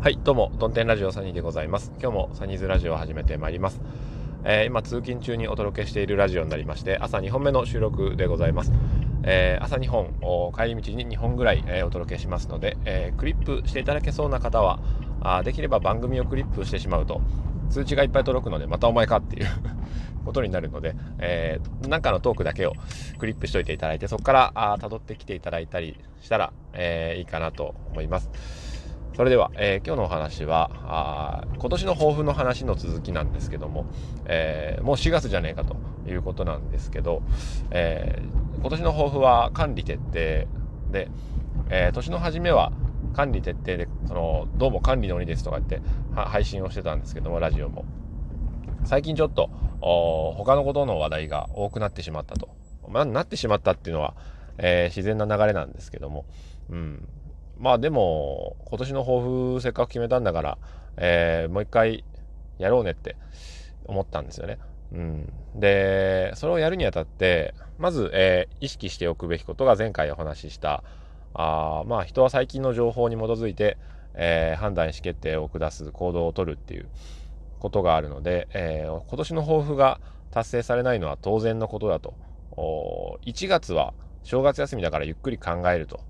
はい、どうも、ドンテンラジオサニーでございます。今日もサニーズラジオを始めてまいります。えー、今、通勤中にお届けしているラジオになりまして、朝2本目の収録でございます。えー、朝2本、帰り道に2本ぐらい、えー、お届けしますので、えクリップしていただけそうな方は、あできれば番組をクリップしてしまうと、通知がいっぱい届くので、またお前かっていう ことになるので、えー、なんかのトークだけをクリップしといていただいて、そこからあ辿ってきていただいたりしたら、え、いいかなと思います。それでは、えー、今日のお話はあ今年の抱負の話の続きなんですけども、えー、もう4月じゃねえかということなんですけど、えー、今年の抱負は管理徹底で、え年の初めは管理徹底でそのどうも管理の鬼ですとか言って配信をしてたんですけどもラジオも。最近ちょっと他のことの話題が多くなってしまったと、まあ、なってしまったっていうのは、え自然な流れなんですけども、うん、まあでも、今年の抱負せっかく決めたんだから、えー、もう一回やろうねって思ったんですよね。うん。で、それをやるにあたって、まず、えー、意識しておくべきことが前回お話しした、あまあ人は最近の情報に基づいて、えー、判断意思決定を下す行動をとるっていうことがあるので、えー、今年の抱負が達成されないのは当然のことだと。1月は正月休みだからゆっくり考えると。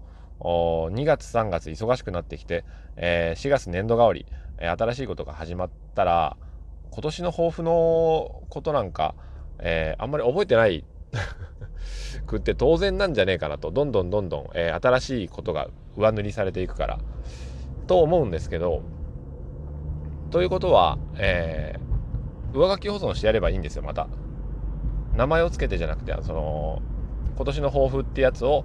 2月3月忙しくなってきて、えー、4月年度替わり、えー、新しいことが始まったら今年の抱負のことなんか、えー、あんまり覚えてない くって当然なんじゃねえかなと。どんどんどんどん、えー、新しいことが上塗りされていくからと思うんですけどということは、えー、上書き保存してやればいいんですよまた。名前を付けてじゃなくてその今年の抱負ってやつを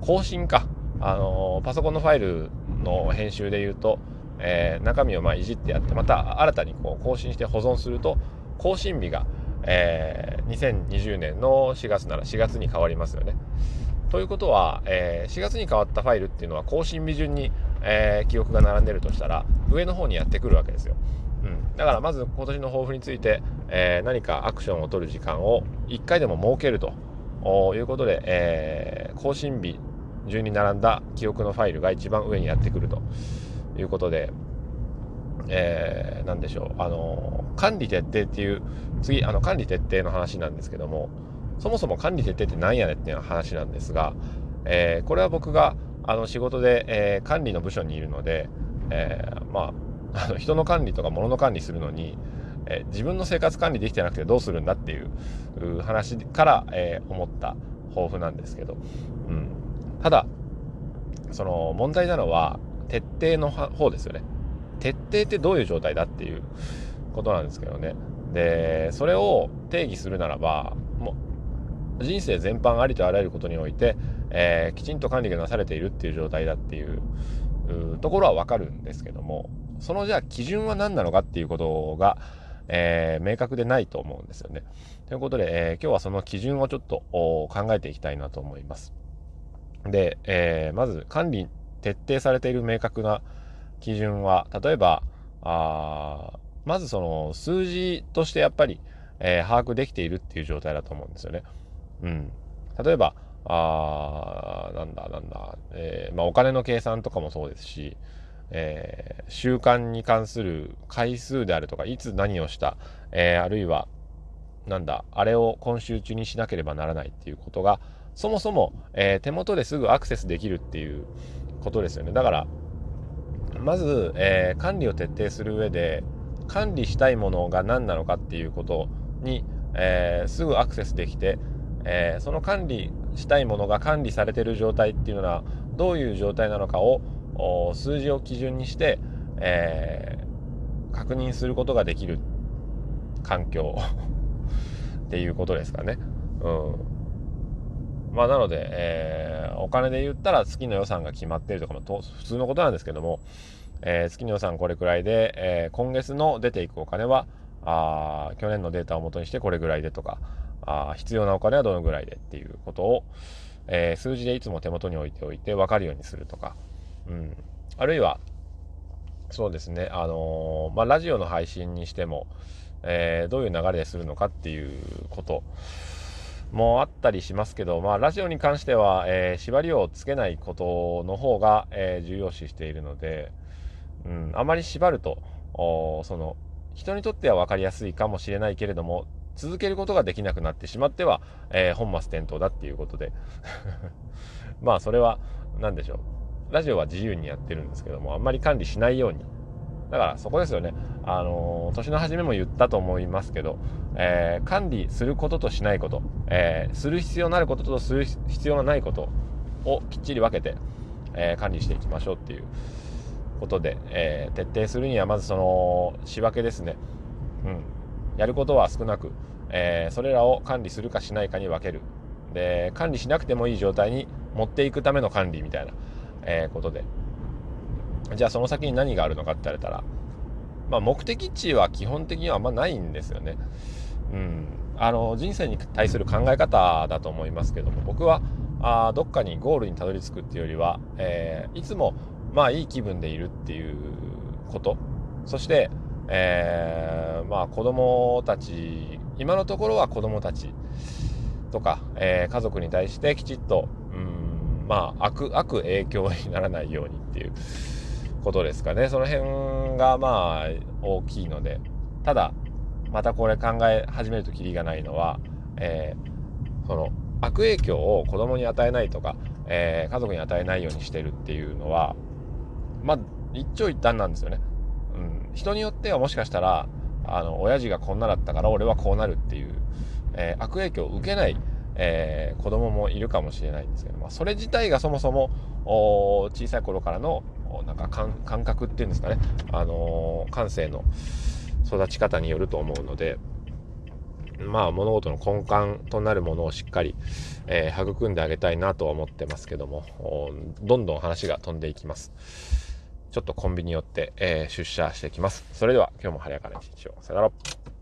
更新か。あのパソコンのファイルの編集で言うと、えー、中身をまあいじってやってまた新たにこう更新して保存すると更新日が、えー、2020年の4月なら4月に変わりますよね。ということは、えー、4月に変わったファイルっていうのは更新日順に、えー、記憶が並んでるとしたら上の方にやってくるわけですよ。うん、だからまず今年の抱負について、えー、何かアクションを取る時間を1回でも設けるということで、えー、更新日順に並んだ記憶のファイルが一番上にやってくるということで、えー、何でしょう、あの、管理徹底っていう、次、あの、管理徹底の話なんですけども、そもそも管理徹底って何やねっていう話なんですが、えー、これは僕が、あの、仕事で、えー、管理の部署にいるので、えー、まあ、あの人の管理とか物の管理するのに、え自分の生活管理できてなくてどうするんだっていう話から、え思った抱負なんですけど、うん。ただ、その問題なのは、徹底の方ですよね。徹底ってどういう状態だっていうことなんですけどね。で、それを定義するならば、もう、人生全般ありとあらゆることにおいて、えー、きちんと管理がなされているっていう状態だっていうところはわかるんですけども、そのじゃあ基準は何なのかっていうことが、えー、明確でないと思うんですよね。ということで、えー、今日はその基準をちょっと考えていきたいなと思います。で、えー、まず管理徹底されている明確な基準は、例えば、あまずその数字としてやっぱり、えー、把握できているっていう状態だと思うんですよね。うん。例えば、あなんだなんだ、えー、まあ、お金の計算とかもそうですし、えー、習慣に関する回数であるとか、いつ何をした、え、あるいは、なんだ、あれを今週中にしなければならないっていうことが、そもそも、えー、手元ですぐアクセスできるっていうことですよね。だから、まず、えー、管理を徹底する上で、管理したいものが何なのかっていうことに、えー、すぐアクセスできて、えー、その管理したいものが管理されてる状態っていうのはどういう状態なのかを数字を基準にして、えー、確認することができる環境 っていうことですかね。うんまあ、なので、えー、お金で言ったら月の予算が決まってるとかもと普通のことなんですけども、えー、月の予算これくらいで、えー、今月の出ていくお金はあ去年のデータをもとにしてこれぐらいでとかあ必要なお金はどのぐらいでっていうことを、え数字でいつも手元に置いておいて分かるようにするとか、うん、あるいはそうですね、あのまあ、ラジオの配信にしても、えどういう流れでするのかっていうこと、もあったりしますけど、まあ、ラジオに関しては、えー、縛りをつけないことの方が、えー、重要視しているので、うん、あまり縛るとその人にとっては分かりやすいかもしれないけれども続けることができなくなってしまっては、えー、本末転倒だっていうことで。まあそれは何でしょう。ラジオは自由にやってるんですけどもあんまり管理しないようにだからそこですよね。あのー、年の初めも言ったと思いますけど、えー、管理することとしないこと、えする必要のあることとする必要がないことをきっちり分けて、え管理していきましょうっていうことで、え、徹底するにはまずその仕分けですね、うん、やることは少なく、え、それらを管理するかしないかに分ける。で管理しなくてもいい状態に持っていくための管理みたいな、え、ことで。じゃあその先に何があるのかって言われたら、まあ、目的地は基本的にはあんまないんですよね。うん、あの人生に対する考え方だと思いますけども僕はあどっかにゴールにたどり着くっていうよりは、えー、いつもまあいい気分でいるっていうこと。そして、えー、まあ子供たち今のところは子供たちとか、えー、家族に対してきちっとうんまあ悪悪影響にならないようにっていう。ことですかね。その辺がまあ大きいので。ただまたこれ考え始めるときりがないのは、えー、その悪影響を子供に与えないとか、えー、家族に与えないようにしてるっていうのはまあ一長一短なんですよね。うん、人によってはもしかしたらあの親父がこんなだったから俺はこうなるっていう、えー、悪影響を受けない、えー、子供もいるかもしれないんですけど、まあ、それ自体がそもそも小さい頃からのなんか感覚っていうんですかね、あのー、感性の育ち方によると思うので、まあ物事の根幹となるものをしっかり、えー、育んであげたいなとは思ってますけどもどんどん話が飛んでいきます。ちょっとコンビニ寄って、えー、出社してきます。それでは今日も晴れやかな一日を。さよなら。